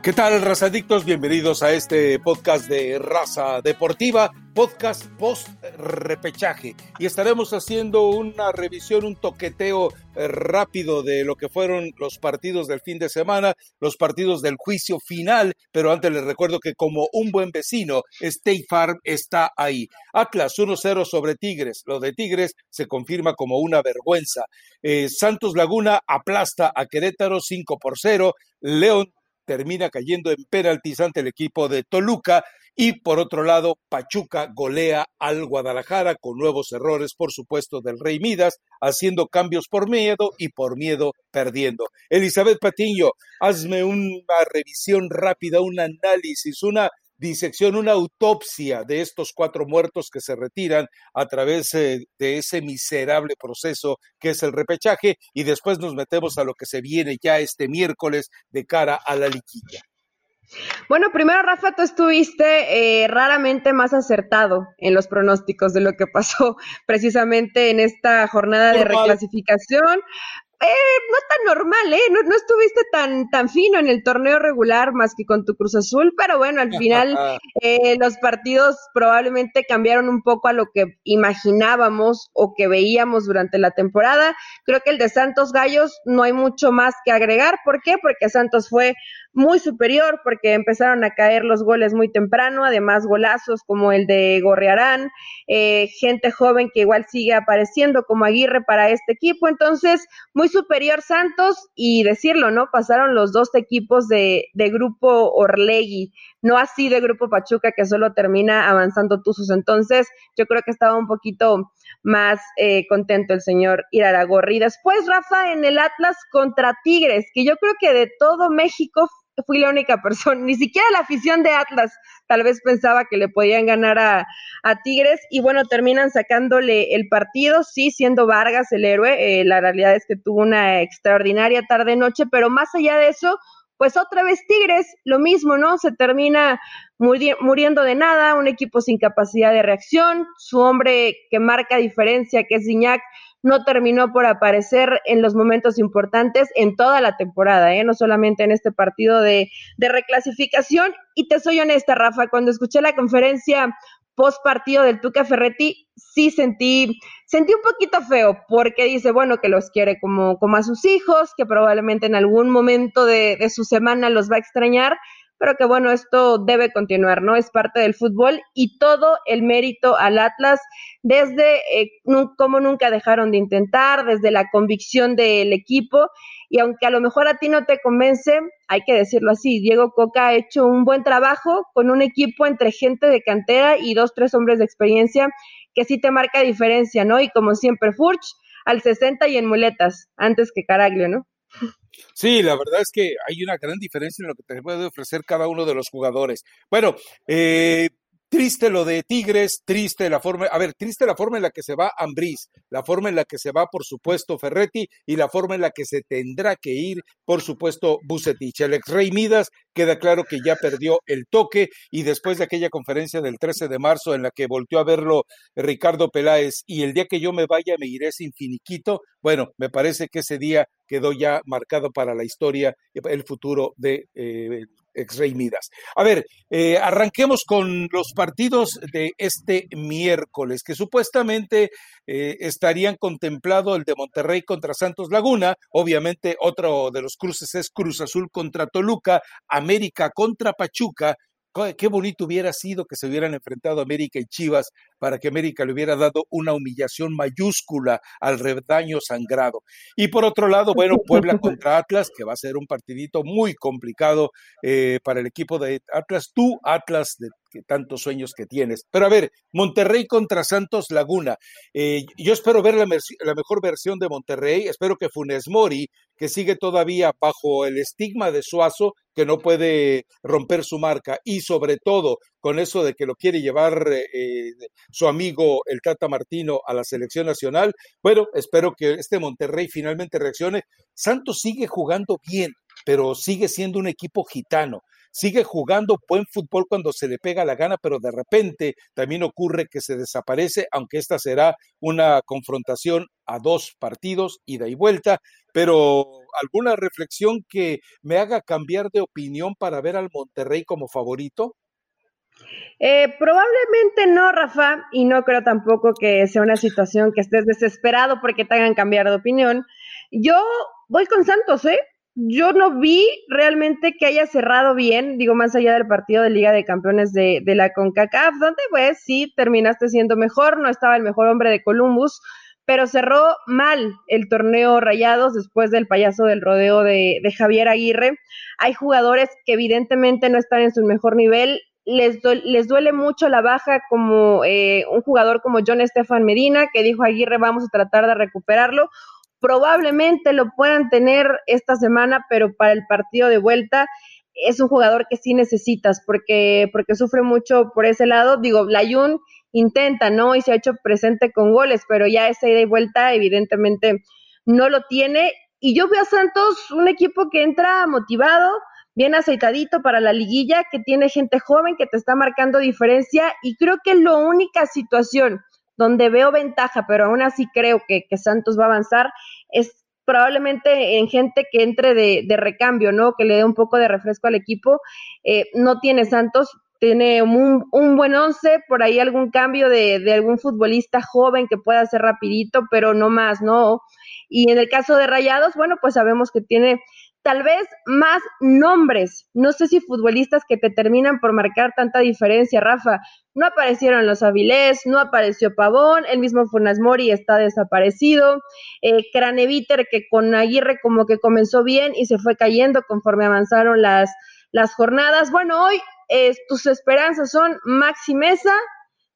¿Qué tal, razadictos? Bienvenidos a este podcast de Raza Deportiva, podcast post-repechaje. Y estaremos haciendo una revisión, un toqueteo eh, rápido de lo que fueron los partidos del fin de semana, los partidos del juicio final. Pero antes les recuerdo que, como un buen vecino, State Farm está ahí. Atlas 1-0 sobre Tigres. Lo de Tigres se confirma como una vergüenza. Eh, Santos Laguna aplasta a Querétaro 5 por 0. León termina cayendo en penaltis ante el equipo de Toluca y por otro lado Pachuca golea al Guadalajara con nuevos errores por supuesto del Rey Midas haciendo cambios por miedo y por miedo perdiendo. Elizabeth Patiño, hazme una revisión rápida, un análisis, una disección, una autopsia de estos cuatro muertos que se retiran a través eh, de ese miserable proceso que es el repechaje y después nos metemos a lo que se viene ya este miércoles de cara a la liquilla. Bueno, primero, Rafa, tú estuviste eh, raramente más acertado en los pronósticos de lo que pasó precisamente en esta jornada de reclasificación. Eh, no tan normal, ¿eh? No, no, estuviste tan, tan fino en el torneo regular más que con tu Cruz Azul, pero bueno, al final eh, los partidos probablemente cambiaron un poco a lo que imaginábamos o que veíamos durante la temporada. Creo que el de Santos Gallos no hay mucho más que agregar. ¿Por qué? Porque Santos fue muy superior porque empezaron a caer los goles muy temprano, además golazos como el de Gorrearán, eh, gente joven que igual sigue apareciendo como Aguirre para este equipo, entonces muy superior Santos y decirlo, ¿no? Pasaron los dos equipos de, de grupo Orlegui, no así de grupo Pachuca que solo termina avanzando Tuzos, entonces yo creo que estaba un poquito más eh, contento el señor Iraragorri. Después, Rafa, en el Atlas contra Tigres, que yo creo que de todo México fui la única persona, ni siquiera la afición de Atlas tal vez pensaba que le podían ganar a, Tigres y bueno, terminan sacándole el partido, sí, siendo Vargas el héroe, eh, la realidad es que tuvo una extraordinaria tarde-noche, pero más allá de eso, pues otra vez Tigres, lo mismo, ¿no? Se termina muriendo de nada, un equipo sin capacidad de reacción, su hombre que marca diferencia, que es Iñak, no terminó por aparecer en los momentos importantes en toda la temporada, ¿eh? no solamente en este partido de, reclasificación. Y te soy honesta, Rafa, cuando escuché la conferencia post partido del Tuca Ferretti, sí sentí, sentí un poquito feo, porque dice, bueno, que los quiere como, como a sus hijos, que probablemente en algún momento de su semana los va a extrañar, pero que bueno, esto debe continuar, ¿no? Es parte del fútbol y todo el mérito al Atlas desde eh, cómo nunca dejaron de intentar, desde la convicción del equipo y aunque a lo mejor a ti no te convence, hay que decirlo así, Diego Coca ha hecho un buen trabajo con un equipo entre gente de cantera y dos, tres hombres de experiencia que sí te marca diferencia, ¿no? Y como siempre, Furch al 60 y en muletas, antes que Caraglio, ¿no? Sí, la verdad es que hay una gran diferencia en lo que te puede ofrecer cada uno de los jugadores. Bueno, eh, Triste lo de Tigres, triste la forma, a ver, triste la forma en la que se va Ambriz, la forma en la que se va, por supuesto, Ferretti y la forma en la que se tendrá que ir, por supuesto, Bucetich. El ex Rey Midas queda claro que ya perdió el toque y después de aquella conferencia del 13 de marzo en la que volteó a verlo Ricardo Peláez y el día que yo me vaya me iré sin finiquito, bueno, me parece que ese día quedó ya marcado para la historia, el futuro de eh, ex Rey Midas. A ver, eh, arranquemos con los partidos de este miércoles, que supuestamente eh, estarían contemplado el de Monterrey contra Santos Laguna, obviamente otro de los cruces es Cruz Azul contra Toluca, América contra Pachuca, Qué bonito hubiera sido que se hubieran enfrentado América y Chivas para que América le hubiera dado una humillación mayúscula al redaño sangrado. Y por otro lado, bueno, Puebla contra Atlas, que va a ser un partidito muy complicado eh, para el equipo de Atlas. Tú, Atlas, de tantos sueños que tienes. Pero a ver, Monterrey contra Santos Laguna. Eh, yo espero ver la, la, mejor versión de Monterrey. Espero que Funes Mori, que sigue todavía bajo el estigma de Suazo, que no puede romper su marca, y sobre todo con eso de que lo quiere llevar eh, su amigo el Tata Martino a la selección nacional. Bueno, espero que este Monterrey finalmente reaccione. Santos sigue jugando bien, pero sigue siendo un equipo gitano. sigue jugando buen fútbol cuando se le pega la gana, pero de repente también ocurre que se desaparece, aunque esta será una confrontación a dos partidos, ida y vuelta, pero alguna reflexión que me haga cambiar de opinión para ver al Monterrey como favorito. Eh, probablemente no, Rafa, y no creo tampoco que sea una situación que estés desesperado porque te hagan cambiar de opinión. Yo voy con Santos, ¿eh? Yo no vi realmente que haya cerrado bien, digo, más allá del partido de Liga de Campeones de, la CONCACAF, donde pues sí terminaste siendo mejor, no estaba el mejor hombre de Columbus, pero cerró mal el torneo Rayados después del payaso del rodeo de, de Javier Aguirre. Hay jugadores que evidentemente no están en su mejor nivel, les, les duele mucho la baja como eh, un jugador como John Estefan Medina, que dijo Aguirre, vamos a tratar de recuperarlo. Probablemente lo puedan tener esta semana, pero para el partido de vuelta es un jugador que sí necesitas porque, porque sufre mucho por ese lado. Digo, Layun intenta, ¿no? Y se ha hecho presente con goles, pero ya esa ida y vuelta evidentemente no lo tiene. Y yo veo a Santos un equipo que entra motivado, bien aceitadito para la liguilla, que tiene gente joven que te está marcando diferencia y creo que la única situación donde veo ventaja, pero aún así creo que, Santos va a avanzar, es probablemente en gente que entre de, recambio, ¿no? Que le dé un poco de refresco al equipo. Eh, no tiene Santos, tiene un, buen once, por ahí algún cambio de, de, algún futbolista joven que pueda ser rapidito, pero no más, ¿no? Y en el caso de Rayados, bueno, pues sabemos que tiene tal vez más nombres, no sé si futbolistas que te terminan por marcar tanta diferencia, Rafa. No aparecieron los Avilés, no apareció Pavón, el mismo Funas Mori está desaparecido, eh, Craneviter que con Aguirre como que comenzó bien y se fue cayendo conforme avanzaron las, las jornadas. Bueno, hoy eh, tus esperanzas son Maxi Mesa,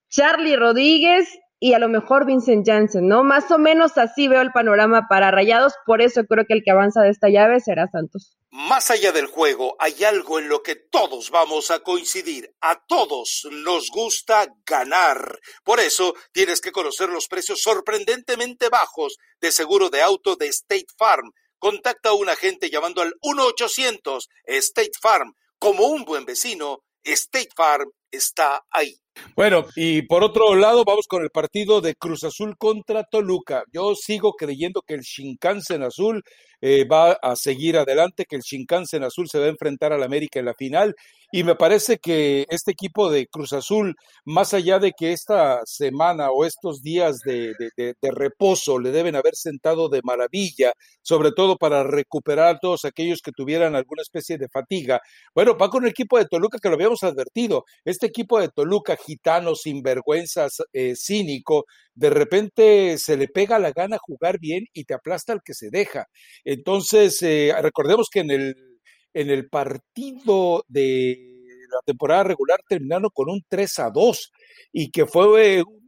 Charlie Rodríguez y a lo mejor Vincent Janssen, ¿no? Más o menos así veo el panorama para Rayados, por eso creo que el que avanza de esta llave será Santos. Más allá del juego, hay algo en lo que todos vamos a coincidir. A todos nos gusta ganar. Por eso tienes que conocer los precios sorprendentemente bajos de seguro de auto de State Farm. Contacta a un agente llamando al 1-800 State Farm. Como un buen vecino, State Farm está ahí. Bueno, y por otro lado, vamos con el partido de Cruz Azul contra Toluca. Yo sigo creyendo que el Shinkansen Azul eh, va a seguir adelante, que el Shinkansen Azul se va a enfrentar al América en la final. Y me parece que este equipo de Cruz Azul, más allá de que esta semana o estos días de, reposo le deben haber sentado de maravilla, sobre todo para recuperar a todos aquellos que tuvieran alguna especie de fatiga, bueno, va con el equipo de Toluca que lo habíamos advertido. Este equipo de Toluca, gitano, sinvergüenza, eh, cínico, de repente se le pega la gana jugar bien y te aplasta al que se deja. Entonces, eh, recordemos que en el, en el partido de la temporada regular terminaron con un 3 a 2 y que fue un,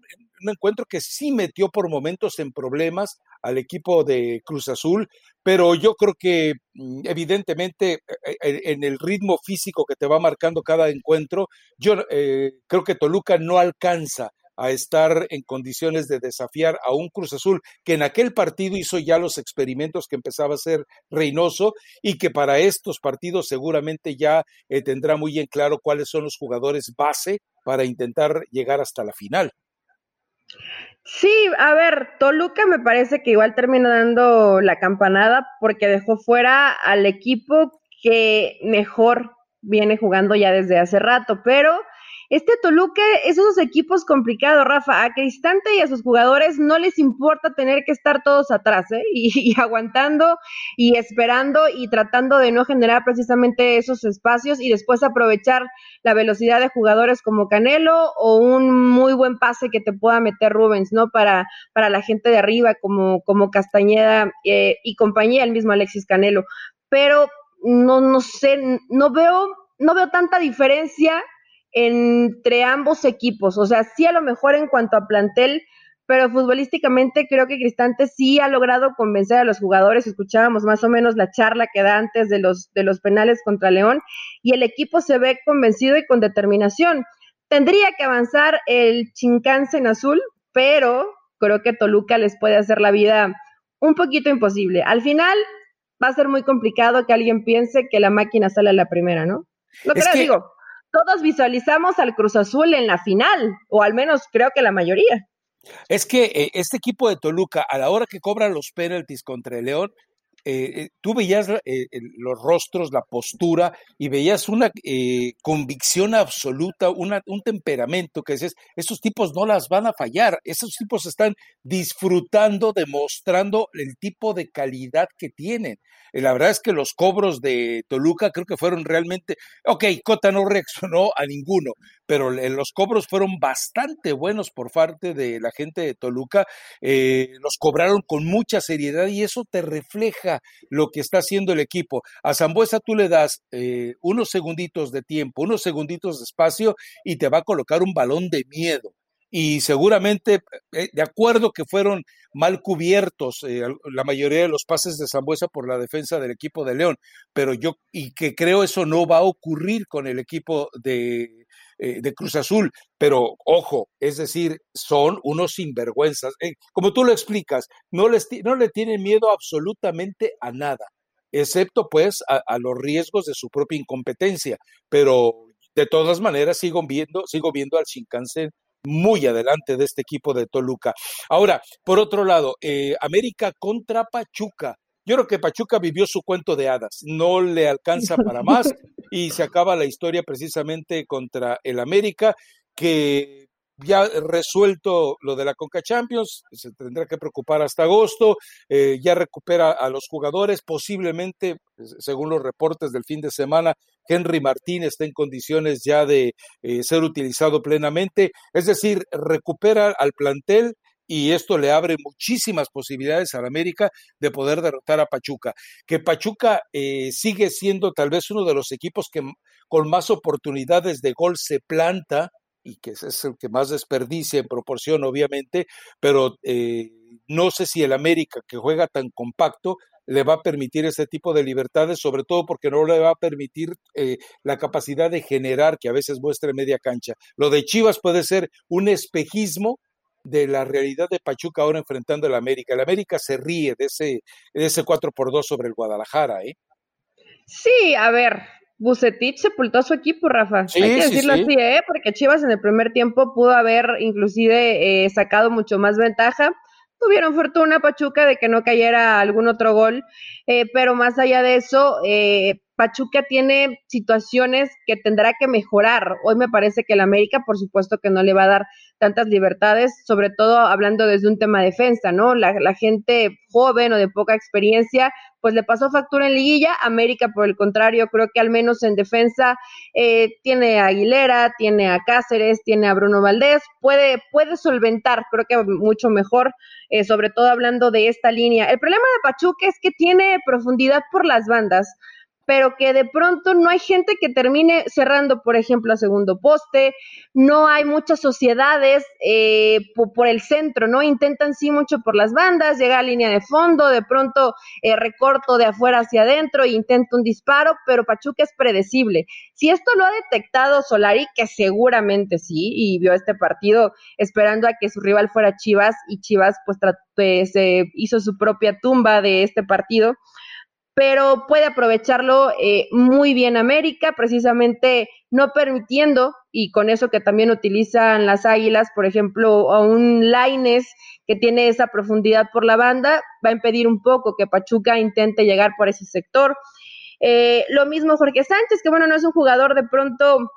encuentro que sí metió por momentos en problemas al equipo de Cruz Azul, pero yo creo que mm, evidentemente e, e, en el ritmo físico que te va marcando cada encuentro, yo eh, creo que Toluca no alcanza a estar en condiciones de desafiar a un Cruz Azul que en aquel partido hizo ya los experimentos que empezaba a ser Reynoso y que para estos partidos seguramente ya eh, tendrá muy en claro cuáles son los jugadores base para intentar llegar hasta la final. Sí, a ver, Toluca me parece que igual termina dando la campanada porque dejó fuera al equipo que mejor viene jugando ya desde hace rato, pero este Toluca es esos equipos complicados, Rafa. A Cristante y a sus jugadores no les importa tener que estar todos atrás, ¿eh? Y, aguantando y esperando y tratando de no generar precisamente esos espacios y después aprovechar la velocidad de jugadores como Canelo o un muy buen pase que te pueda meter Rubens, ¿no? Para, para la gente de arriba como, como Castañeda eh, y compañía, el mismo Alexis Canelo. Pero no, no sé, no veo, no veo tanta diferencia entre ambos equipos. O sea, sí a lo mejor en cuanto a plantel, pero futbolísticamente creo que Cristante sí ha logrado convencer a los jugadores. Escuchábamos más o menos la charla que da antes de los, de los penales contra León y el equipo se ve convencido y con determinación. Tendría que avanzar el Chincance en azul, pero creo que Toluca les puede hacer la vida un poquito imposible. Al final va a ser muy complicado que alguien piense que la máquina sale a la primera, ¿no? Lo que digo, todos visualizamos al Cruz Azul en la final, o al menos creo que la mayoría. Es que eh, este equipo de Toluca, a la hora que cobra los penaltis contra el León, eh, eh, tú veías eh, los rostros, la postura y veías una convicción absoluta, un temperamento que dices, esos tipos no las van a fallar, esos tipos están disfrutando, demostrando el tipo de calidad que tienen. la verdad es que los cobros de Toluca creo que fueron realmente, ok, Cota no reaccionó a ninguno, pero los cobros fueron bastante buenos por parte de la gente de Toluca, los cobraron con mucha seriedad y eso te refleja lo que está haciendo el equipo. A Zambuesa tú le das eh, unos segunditos de tiempo, unos segunditos de espacio y te va a colocar un balón de miedo. Y seguramente, eh, de acuerdo que fueron mal cubiertos eh, la mayoría de los pases de Zambuesa por la defensa del equipo de León, pero yo, y que creo eso no va a ocurrir con el equipo de, eh, de Cruz Azul, pero ojo, es decir, son unos sinvergüenzas. Eh, como tú lo explicas, no, les, no le tienen miedo absolutamente a nada, excepto pues a, los riesgos de su propia incompetencia, pero de todas maneras sigo viendo, sigo viendo al Shinkansen muy adelante de este equipo de Toluca. Ahora, por otro lado, eh, América contra Pachuca. Yo creo que Pachuca vivió su cuento de hadas, no le alcanza para más y se acaba la historia precisamente contra el América, que ya resuelto lo de la Conca Champions, se tendrá que preocupar hasta agosto, eh, ya recupera a los jugadores, posiblemente, según los reportes del fin de semana, Henry Martín está en condiciones ya de eh, ser utilizado plenamente, es decir, recupera al plantel y esto le abre muchísimas posibilidades al América de poder derrotar a Pachuca. Que Pachuca eh, sigue siendo tal vez uno de los equipos que con más oportunidades de gol se planta y que es el que más desperdicia en proporción, obviamente, pero eh, no sé si el América, que juega tan compacto, le va a permitir ese tipo de libertades, sobre todo porque no le va a permitir eh, la capacidad de generar que a veces muestre media cancha. Lo de Chivas puede ser un espejismo de la realidad de Pachuca ahora enfrentando al América. El América se ríe de ese, de ese 4 por 2 sobre el Guadalajara, ¿eh? Sí, a ver, Bucetich sepultó a su equipo, Rafa. Sí, Hay que decirlo así, ¿eh? Porque Chivas en el primer tiempo pudo haber inclusive eh, sacado mucho más ventaja. Tuvieron fortuna Pachuca de que no cayera algún otro gol, eh, pero más allá de eso, eh, Pachuca tiene situaciones que tendrá que mejorar. Hoy me parece que el América, por supuesto, que no le va a dar tantas libertades, sobre todo hablando desde un tema de defensa, ¿no? La, gente joven o de poca experiencia, pues le pasó factura en liguilla. América, por el contrario, creo que al menos en defensa eh, tiene a Aguilera, tiene a Cáceres, tiene a Bruno Valdés, puede, puede solventar, creo que mucho mejor, eh, sobre todo hablando de esta línea. El problema de Pachuca es que tiene profundidad por las bandas pero que de pronto no hay gente que termine cerrando, por ejemplo, a segundo poste, no hay muchas sociedades eh, por, el centro, ¿no? Intentan sí mucho por las bandas, llega a línea de fondo, de pronto eh, recorto de afuera hacia adentro e intento un disparo, pero Pachuca es predecible. Si esto lo ha detectado Solari, que seguramente sí, y vio este partido esperando a que su rival fuera Chivas, y Chivas pues, pues hizo su propia tumba de este partido, pero puede aprovecharlo eh, muy bien América, precisamente no permitiendo, y con eso que también utilizan las Águilas, por ejemplo, a un Laines que tiene esa profundidad por la banda, va a impedir un poco que Pachuca intente llegar por ese sector. Eh, lo mismo Jorge Sánchez, que bueno, no es un jugador de pronto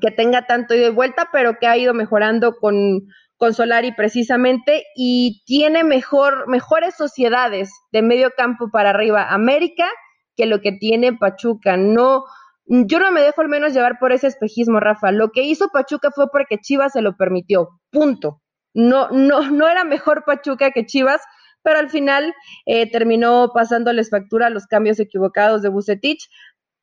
que tenga tanto ida y vuelta, pero que ha ido mejorando con, con Solari precisamente y tiene mejor, mejores sociedades de medio campo para arriba América que lo que tiene Pachuca. No, yo no me dejo al menos llevar por ese espejismo, Rafa. Lo que hizo Pachuca fue porque Chivas se lo permitió. Punto. No, no, no era mejor Pachuca que Chivas, pero al final eh, terminó pasándoles factura los cambios equivocados de Bucetich.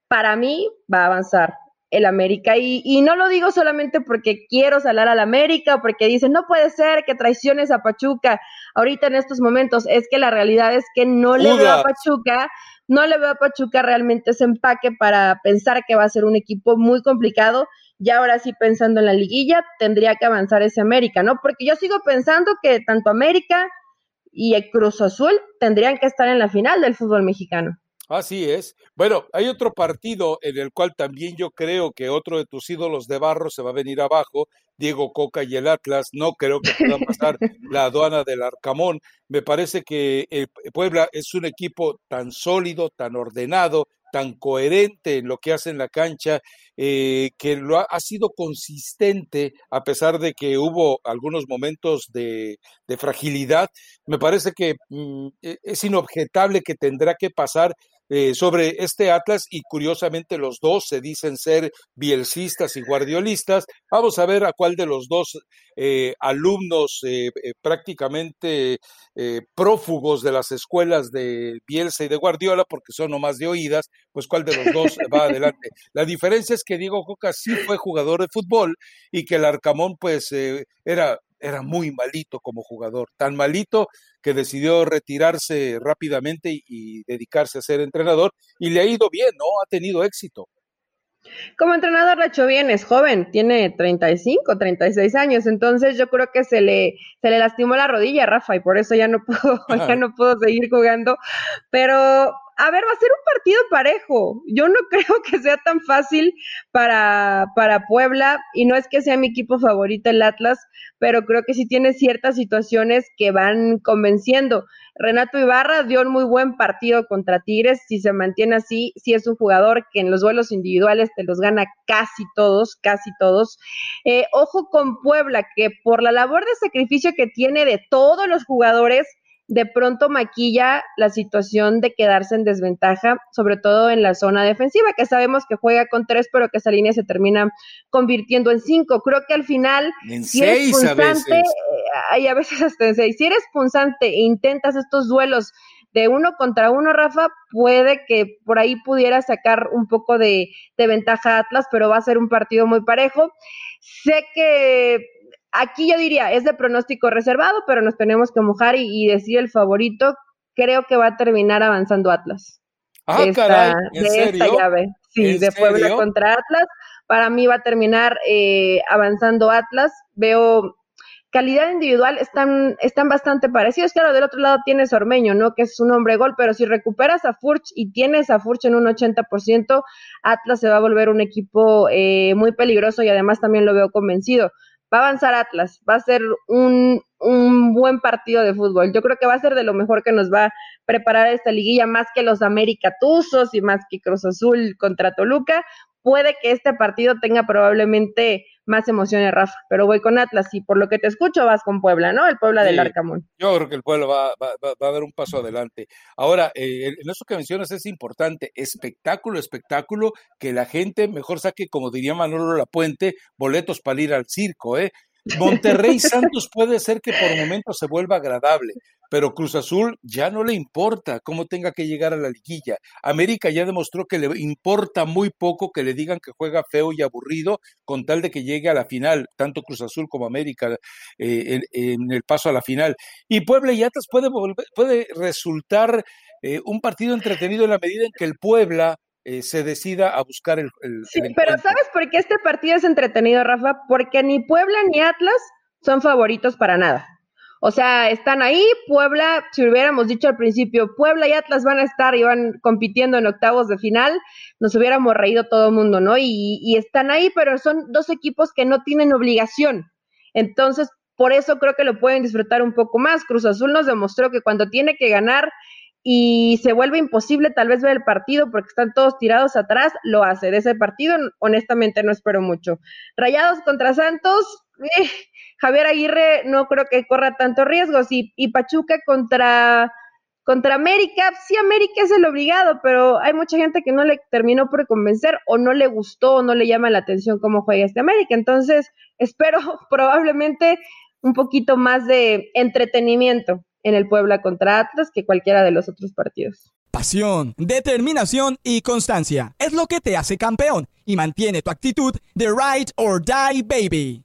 Para mí va a avanzar el América. Y, y, no lo digo solamente porque quiero salar al América o porque dicen, no puede ser que traiciones a Pachuca ahorita en estos momentos. Es que la realidad es que no le veo a Pachuca, no le veo a Pachuca realmente ese empaque para pensar que va a ser un equipo muy complicado. Y ahora sí, pensando en la liguilla, tendría que avanzar ese América, ¿no? Porque yo sigo pensando que tanto América y el Cruz Azul tendrían que estar en la final del fútbol mexicano. Así es. Bueno, hay otro partido en el cual también yo creo que otro de tus ídolos de barro se va a venir abajo, Diego Coca y el Atlas. No creo que puedan pasar la aduana del Arcamón. Me parece que eh, Puebla es un equipo tan sólido, tan ordenado, tan coherente en lo que hace en la cancha, eh, que lo ha, sido consistente a pesar de que hubo algunos momentos de, fragilidad. Me parece que mm, e, es inobjetable que tendrá que pasar eh, sobre este Atlas y curiosamente los dos se dicen ser bielcistas y guardiolistas. Vamos a ver a cuál de los dos eh, alumnos eh, prácticamente prófugos de las escuelas de Bielsa y de Guardiola, porque son nomás de oídas, pues cuál de los dos va adelante. La diferencia es que Diego Coca sí fue jugador de fútbol y que el Arcamón pues era era muy malito como jugador, tan malito que decidió retirarse rápidamente y, dedicarse a ser entrenador y le ha ido bien, ¿no? Ha tenido éxito. Como entrenador lo ha hecho bien, es joven, tiene 35, 36 años, entonces yo creo que se le, se le lastimó la rodilla, Rafa, y por eso ya no pudo, ya no pudo seguir jugando, pero a ver, va a ser un partido parejo. Yo no creo que sea tan fácil para, para Puebla y no es que sea mi equipo favorito el Atlas, pero creo que sí tiene ciertas situaciones que van convenciendo. Renato Ibarra dio un muy buen partido contra Tigres, si se mantiene así, sí es un jugador que en los vuelos individuales te los gana casi todos, casi todos. Eh, ojo con Puebla, que por la labor de sacrificio que tiene de todos los jugadores, de pronto maquilla la situación de quedarse en desventaja, sobre todo en la zona defensiva, que sabemos que juega con tres, pero que esa línea se termina convirtiendo en cinco. Creo que al final, en si seis eres punzante, hay a veces hasta en seis, si eres punzante e intentas estos duelos de uno contra uno, Rafa, puede que por ahí pudiera sacar un poco de, de ventaja Atlas, pero va a ser un partido muy parejo. Sé que Aquí yo diría, es de pronóstico reservado, pero nos tenemos que mojar y, decir el favorito. Creo que va a terminar avanzando Atlas. Ah, caray, ¿en de esta llave. Sí, de Puebla contra Atlas. Para mí va a terminar eh, avanzando Atlas. Veo calidad individual están, están bastante parecidos. Claro, del otro lado tienes Ormeño, ¿no? Que es un hombre gol, pero si recuperas a Furch y tienes a Furch en un 80%, Atlas se va a volver un equipo eh, muy peligroso y además también lo veo convencido va a avanzar Atlas, va a ser un, un, buen partido de fútbol. Yo creo que va a ser de lo mejor que nos va a preparar esta liguilla, más que los América Tuzos y más que Cruz Azul contra Toluca. Puede que este partido tenga probablemente más emociones, Rafa, pero voy con Atlas y por lo que te escucho vas con Puebla, ¿no? El Puebla del Arcamón. Yo creo que el Puebla va, a dar un paso adelante. Ahora, eh, en eso que mencionas es importante, espectáculo, espectáculo, que la gente mejor saque, como diría Manolo Lapuente, boletos para ir al circo, ¿eh? Monterrey Santos puede ser que por momentos se vuelva agradable, pero Cruz Azul ya no le importa cómo tenga que llegar a la liguilla. América ya demostró que le importa muy poco que le digan que juega feo y aburrido con tal de que llegue a la final, tanto Cruz Azul como América eh, en, el paso a la final. Y Puebla y Atlas puede, puede resultar eh, un partido entretenido en la medida en que el Puebla eh, se decida a buscar el, sí, pero ¿sabes por qué este partido es entretenido, Rafa? Porque ni Puebla ni Atlas son favoritos para nada. O sea, están ahí, Puebla, si hubiéramos dicho al principio, Puebla y Atlas van a estar y van compitiendo en octavos de final, nos hubiéramos reído todo el mundo, ¿no? Y, y están ahí, pero son dos equipos que no tienen obligación. Entonces, por eso creo que lo pueden disfrutar un poco más. Cruz Azul nos demostró que cuando tiene que ganar y se vuelve imposible tal vez ver el partido porque están todos tirados atrás, lo hace. De ese partido, honestamente, no espero mucho. Rayados contra Santos, eh, Javier Aguirre no creo que corra tantos riesgos. Y, y Pachuca contra, contra América, sí, América es el obligado, pero hay mucha gente que no le terminó por convencer o no le gustó o no le llama la atención cómo juega este América. Entonces, espero probablemente un poquito más de entretenimiento en el Puebla contra Atlas que cualquiera de los otros partidos. Pasión, determinación y constancia es lo que te hace campeón y mantiene tu actitud de ride or die baby.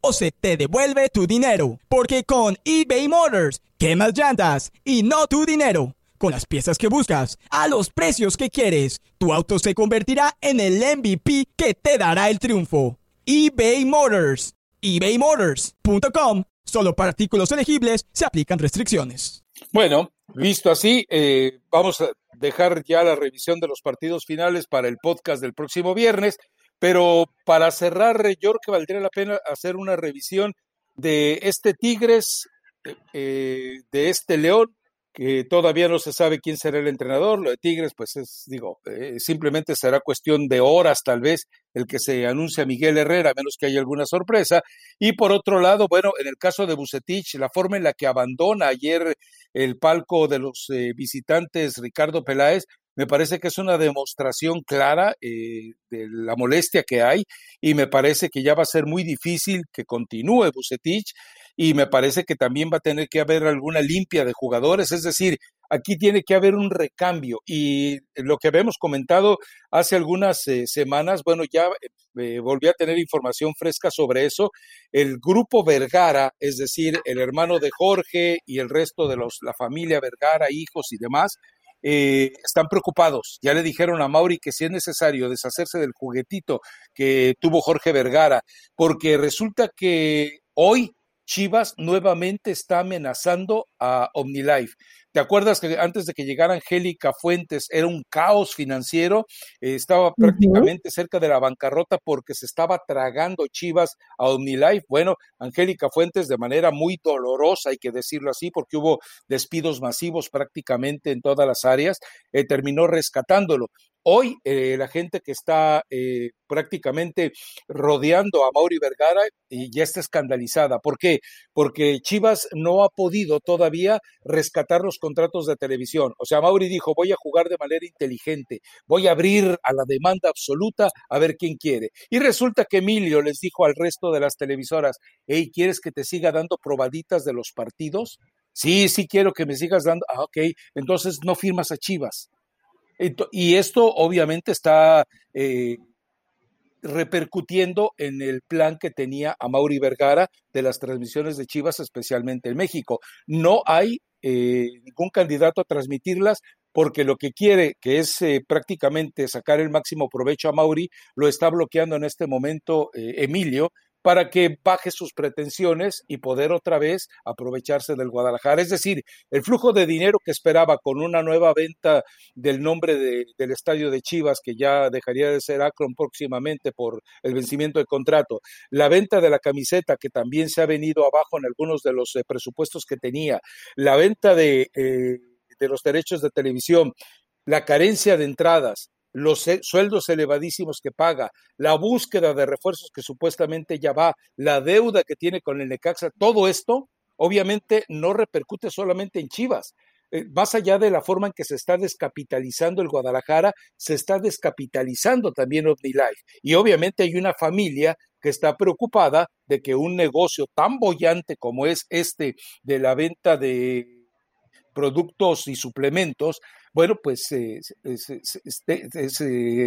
o se te devuelve tu dinero. Porque con eBay Motors, quemas llantas y no tu dinero. Con las piezas que buscas, a los precios que quieres, tu auto se convertirá en el MVP que te dará el triunfo. eBay Motors. ebaymotors.com. Solo para artículos elegibles se aplican restricciones. Bueno, visto así, eh, vamos a dejar ya la revisión de los partidos finales para el podcast del próximo viernes. Pero para cerrar, yo creo que valdría la pena hacer una revisión de este Tigres, eh, de este León que todavía no se sabe quién será el entrenador. Lo de Tigres, pues es, digo, eh, simplemente será cuestión de horas tal vez el que se anuncie a Miguel Herrera, a menos que haya alguna sorpresa. Y por otro lado, bueno, en el caso de Bucetich, la forma en la que abandona ayer el palco de los eh, visitantes Ricardo Peláez, me parece que es una demostración clara eh, de la molestia que hay y me parece que ya va a ser muy difícil que continúe Bucetich y me parece que también va a tener que haber alguna limpia de jugadores, es decir, aquí tiene que haber un recambio y lo que habíamos comentado hace algunas eh, semanas, bueno, ya eh, volví a tener información fresca sobre eso, el grupo Vergara, es decir, el hermano de Jorge y el resto de los, la familia Vergara, hijos y demás, eh, están preocupados. Ya le dijeron a Mauri que si es necesario deshacerse del juguetito que tuvo Jorge Vergara, porque resulta que hoy Chivas nuevamente está amenazando a OmniLife. ¿Te acuerdas que antes de que llegara Angélica Fuentes era un caos financiero? Eh, estaba prácticamente cerca de la bancarrota porque se estaba tragando Chivas a OmniLife. Bueno, Angélica Fuentes de manera muy dolorosa, hay que decirlo así, porque hubo despidos masivos prácticamente en todas las áreas, eh, terminó rescatándolo. Hoy eh, la gente que está eh, prácticamente rodeando a Mauri Vergara y ya está escandalizada. ¿Por qué? Porque Chivas no ha podido todavía rescatar los contratos de televisión. O sea, Mauri dijo, voy a jugar de manera inteligente, voy a abrir a la demanda absoluta a ver quién quiere. Y resulta que Emilio les dijo al resto de las televisoras, hey, ¿quieres que te siga dando probaditas de los partidos? Sí, sí quiero que me sigas dando. Ah, ok, entonces no firmas a Chivas. Y esto obviamente está eh, repercutiendo en el plan que tenía a Mauri Vergara de las transmisiones de Chivas, especialmente en México. No hay eh, ningún candidato a transmitirlas porque lo que quiere, que es eh, prácticamente sacar el máximo provecho a Mauri, lo está bloqueando en este momento Emilio, para que baje sus pretensiones y poder otra vez aprovecharse del Guadalajara. Es decir, el flujo de dinero que esperaba con una nueva venta del nombre del estadio de Chivas, que ya dejaría de ser Akron próximamente por el vencimiento del contrato, la venta de la camiseta, que también se ha venido abajo en algunos de los eh, presupuestos que tenía, la venta eh, de los derechos de televisión, la carencia de entradas, los sueldos elevadísimos que paga, la búsqueda de refuerzos que supuestamente ya va, la deuda que tiene con el Necaxa, todo esto obviamente no repercute solamente en Chivas. Eh, más allá de la forma en que se está descapitalizando el Guadalajara, se está descapitalizando también OmniLife. Y obviamente hay una familia que está preocupada de que un negocio tan bollante como es este de la venta de productos y suplementos, bueno, pues se,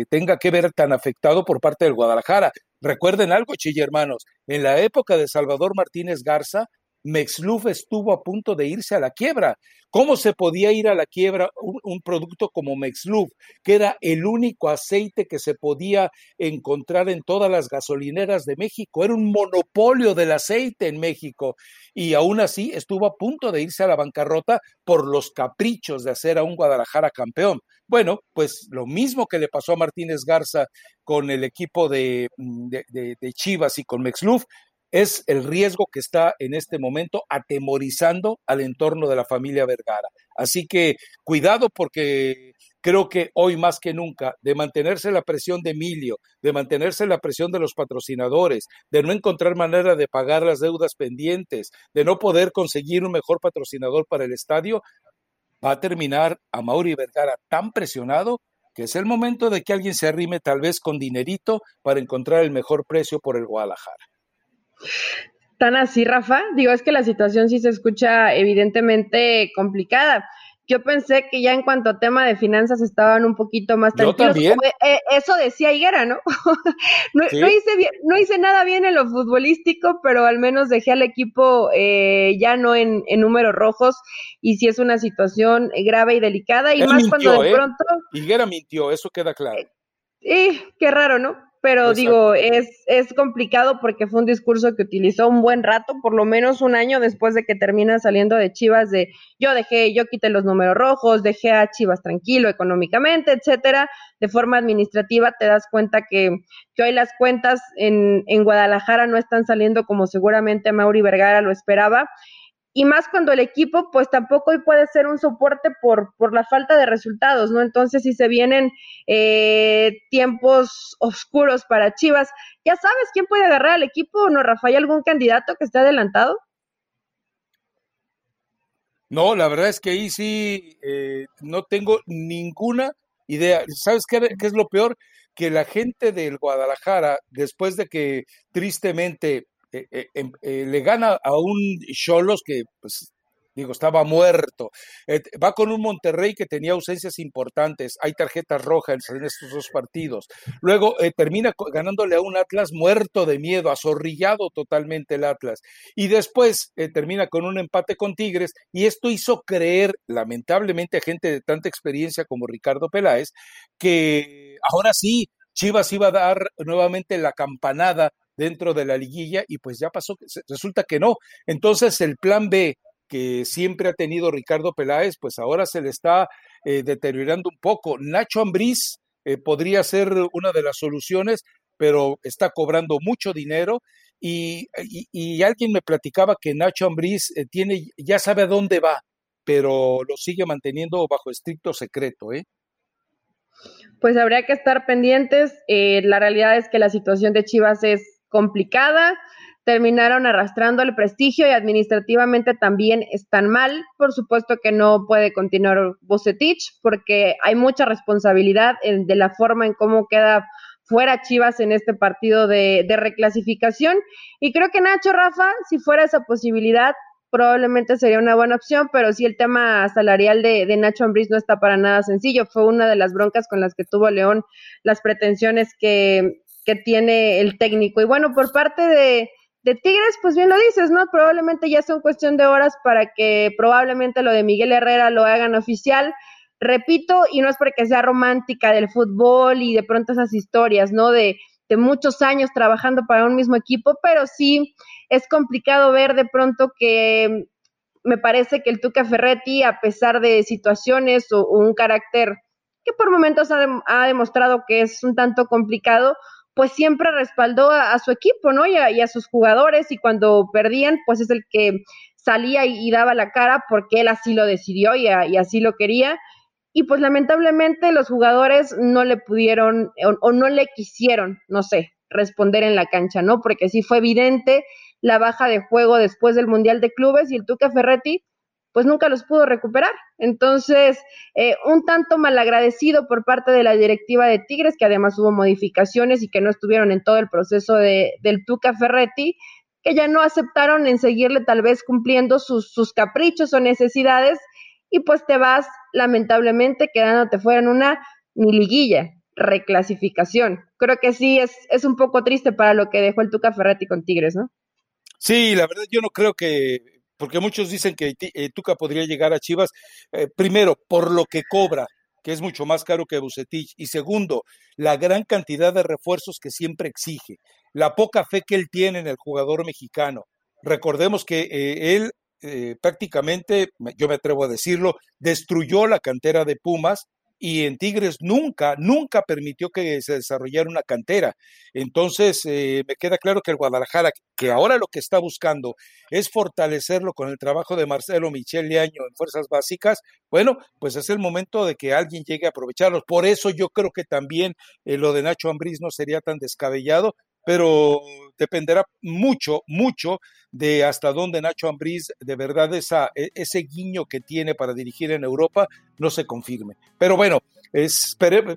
tenga que ver tan afectado por parte del Guadalajara. Recuerden algo, chille hermanos, en la época de Salvador Martínez Garza, Mexluf estuvo a punto de irse a la quiebra. ¿Cómo se podía ir a la quiebra un, producto como Mexluf, que era el único aceite que se podía encontrar en todas las gasolineras de México? Era un monopolio del aceite en México y aún así estuvo a punto de irse a la bancarrota por los caprichos de hacer a un Guadalajara campeón. Bueno, pues lo mismo que le pasó a Martínez Garza con el equipo de, de, de Chivas y con Mexluf, es el riesgo que está en este momento atemorizando al entorno de la familia Vergara. Así que cuidado porque creo que hoy más que nunca, de mantenerse la presión de Emilio, de mantenerse la presión de los patrocinadores, de no encontrar manera de pagar las deudas pendientes, de no poder conseguir un mejor patrocinador para el estadio, va a terminar a Mauri Vergara tan presionado que es el momento de que alguien se arrime tal vez con dinerito para encontrar el mejor precio por el Guadalajara. Tan así, Rafa? Digo, es que la situación sí se escucha evidentemente complicada. Yo pensé que ya en cuanto a tema de finanzas estaban un poquito más tranquilos. Yo eh, eso decía Higuera, ¿no? no, hice bien, no hice nada bien en lo futbolístico, pero al menos dejé al equipo eh, ya no en, números rojos y si es una situación grave y delicada y más cuando de ¿eh? pronto... Higuera mintió, eso queda claro. Y qué raro, ¿no? Pero digo, es, es complicado porque fue un discurso que utilizó un buen rato, por lo menos un año después de que termina saliendo de Chivas de yo dejé, yo quité los números rojos, dejé a Chivas tranquilo económicamente, etcétera. De forma administrativa te das cuenta que, que hoy las cuentas en, en Guadalajara no están saliendo como seguramente Mauri Vergara lo esperaba y más cuando el equipo pues tampoco puede ser un soporte por, por la falta de resultados, ¿no? Entonces si se vienen eh, tiempos oscuros para Chivas, ¿ya sabes quién puede agarrar al equipo? ¿No, Rafael, algún candidato que esté adelantado? No, la verdad es que ahí sí eh, no tengo ninguna idea. ¿Sabes qué es lo peor? Que la gente del Guadalajara, después de que tristemente eh, eh, em, eh, le gana a un Cholos que, pues, digo, estaba muerto. va con un Monterrey que tenía ausencias importantes. Hay tarjetas rojas en estos dos partidos. Luego termina ganándole a un Atlas muerto de miedo, azorrillado totalmente el Atlas. Y después termina con un empate con Tigres. Y esto hizo creer, lamentablemente, a gente de tanta experiencia como Ricardo Peláez, que ahora sí, Chivas iba a dar nuevamente la campanada dentro de la liguilla y pues ya pasó, resulta que no. Entonces el plan B que siempre ha tenido Ricardo Peláez, pues ahora se le está eh, deteriorando un poco. Nacho Ambriz eh, podría ser una de las soluciones, pero está cobrando mucho dinero y, y, alguien me platicaba que Nacho Ambriz eh, tiene, ya sabe a dónde va, pero lo sigue manteniendo bajo estricto secreto, ¿eh? Pues habría que estar pendientes. la realidad es que la situación de Chivas es complicada, terminaron arrastrando el prestigio y administrativamente también están mal. Por supuesto que no puede continuar Bucetich porque hay mucha responsabilidad de la forma en cómo queda fuera Chivas en este partido de, reclasificación. Y creo que Nacho Rafa, si fuera esa posibilidad, probablemente sería una buena opción, pero sí el tema salarial de, de Nacho Ambriz no está para nada sencillo. Fue una de las broncas con las que tuvo León las pretensiones que, que tiene el técnico. Y bueno, por parte de, Tigres, pues bien lo dices, ¿no? Probablemente ya son cuestión de horas para que probablemente lo de Miguel Herrera lo hagan oficial. Repito, y no es porque sea romántica del fútbol y de pronto esas historias, ¿no? De, de muchos años trabajando para un mismo equipo, pero sí es complicado ver de pronto que me parece que el Tuca Ferretti, a pesar de situaciones o, un carácter que por momentos ha, ha demostrado que es un tanto complicado, pues siempre respaldó a, su equipo, ¿no? Y a, sus jugadores y cuando perdían, pues es el que salía y, daba la cara porque él así lo decidió y, así lo quería. Y pues lamentablemente los jugadores no le pudieron o, no le quisieron, no sé, responder en la cancha, ¿no? Porque sí fue evidente la baja de juego después del Mundial de Clubes y el Tuca Ferretti pues nunca los pudo recuperar. Entonces, eh, un tanto malagradecido por parte de la directiva de Tigres, que además hubo modificaciones y que no estuvieron en todo el proceso de, del Tuca Ferretti, que ya no aceptaron en seguirle tal vez cumpliendo sus, caprichos o necesidades, y pues te vas lamentablemente quedándote fuera en una ni liguilla, reclasificación. Creo que sí es, es un poco triste para lo que dejó el Tuca Ferretti con Tigres, ¿no? Sí, la verdad yo no creo que porque muchos dicen que eh, Tuca podría llegar a Chivas, eh, primero, por lo que cobra, que es mucho más caro que Bucetich, y segundo, la gran cantidad de refuerzos que siempre exige, la poca fe que él tiene en el jugador mexicano. Recordemos que eh, él prácticamente, yo me atrevo a decirlo, destruyó la cantera de Pumas y en Tigres nunca, nunca permitió que se desarrollara una cantera. Entonces, eh, me queda claro que el Guadalajara, que ahora lo que está buscando es fortalecerlo con el trabajo de Marcelo Michel Leaño en Fuerzas Básicas, bueno, pues es el momento de que alguien llegue a aprovecharlos. Por eso yo creo que también eh, lo de Nacho Ambriz no sería tan descabellado, pero dependerá mucho, mucho de hasta dónde Nacho Ambriz de verdad esa, e, ese guiño que tiene para dirigir en Europa no se confirme. Pero bueno,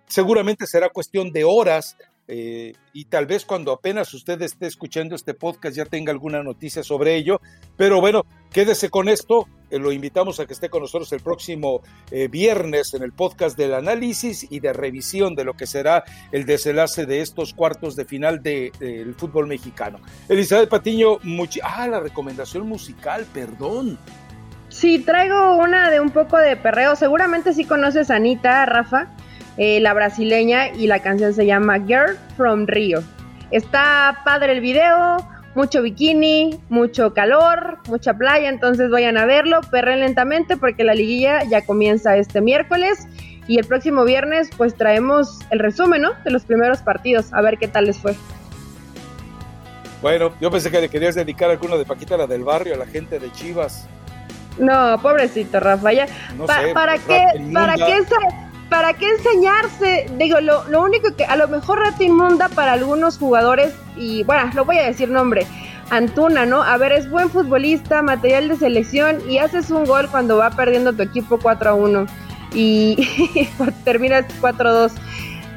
seguramente será cuestión de horas eh, y tal vez cuando apenas usted esté escuchando este podcast ya tenga alguna noticia sobre ello. Pero bueno, quédese con esto. Eh, lo invitamos a que esté con nosotros el próximo eh, viernes en el podcast del análisis y de revisión de lo que será el desenlace de estos cuartos de final del fútbol mexicano. Elizabeth Patiño, ah, la recomendación musical, perdón. Sí, traigo una de un poco de perreo. Seguramente sí conoces a Anita, Rafa. Eh, la brasileña, y la canción se llama Girl from Rio. Está padre el video, mucho bikini, mucho calor, mucha playa, entonces vayan a verlo, perren lentamente porque la liguilla ya comienza este miércoles y el próximo viernes pues traemos el resumen, ¿no? De los primeros partidos, a ver qué tal les fue. Bueno, yo pensé que le querías dedicar alguno de Paquita la del barrio a la gente de Chivas. No, pobrecito Rafa, ya. ¿Para, qué, ¿Para qué? ¿Para qué enseñarse? Digo, lo, único que a lo mejor rato inmunda para algunos jugadores, y bueno, lo voy a decir nombre, Antuna, ¿no? A ver, es buen futbolista, material de selección, y haces un gol cuando va perdiendo tu equipo 4 a 1 y terminas 4 a 2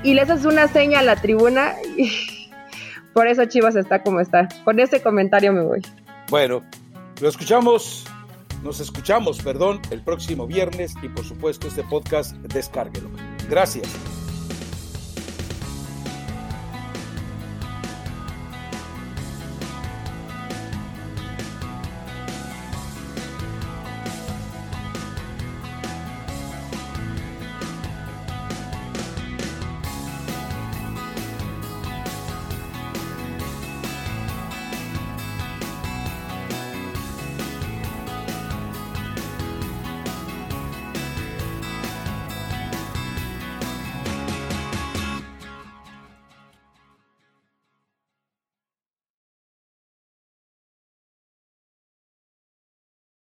y le haces una seña a la tribuna. Y por eso Chivas está como está. Con ese comentario me voy. Bueno, lo escuchamos nos escuchamos, perdón, el próximo viernes y por supuesto este podcast descárguelo. Gracias.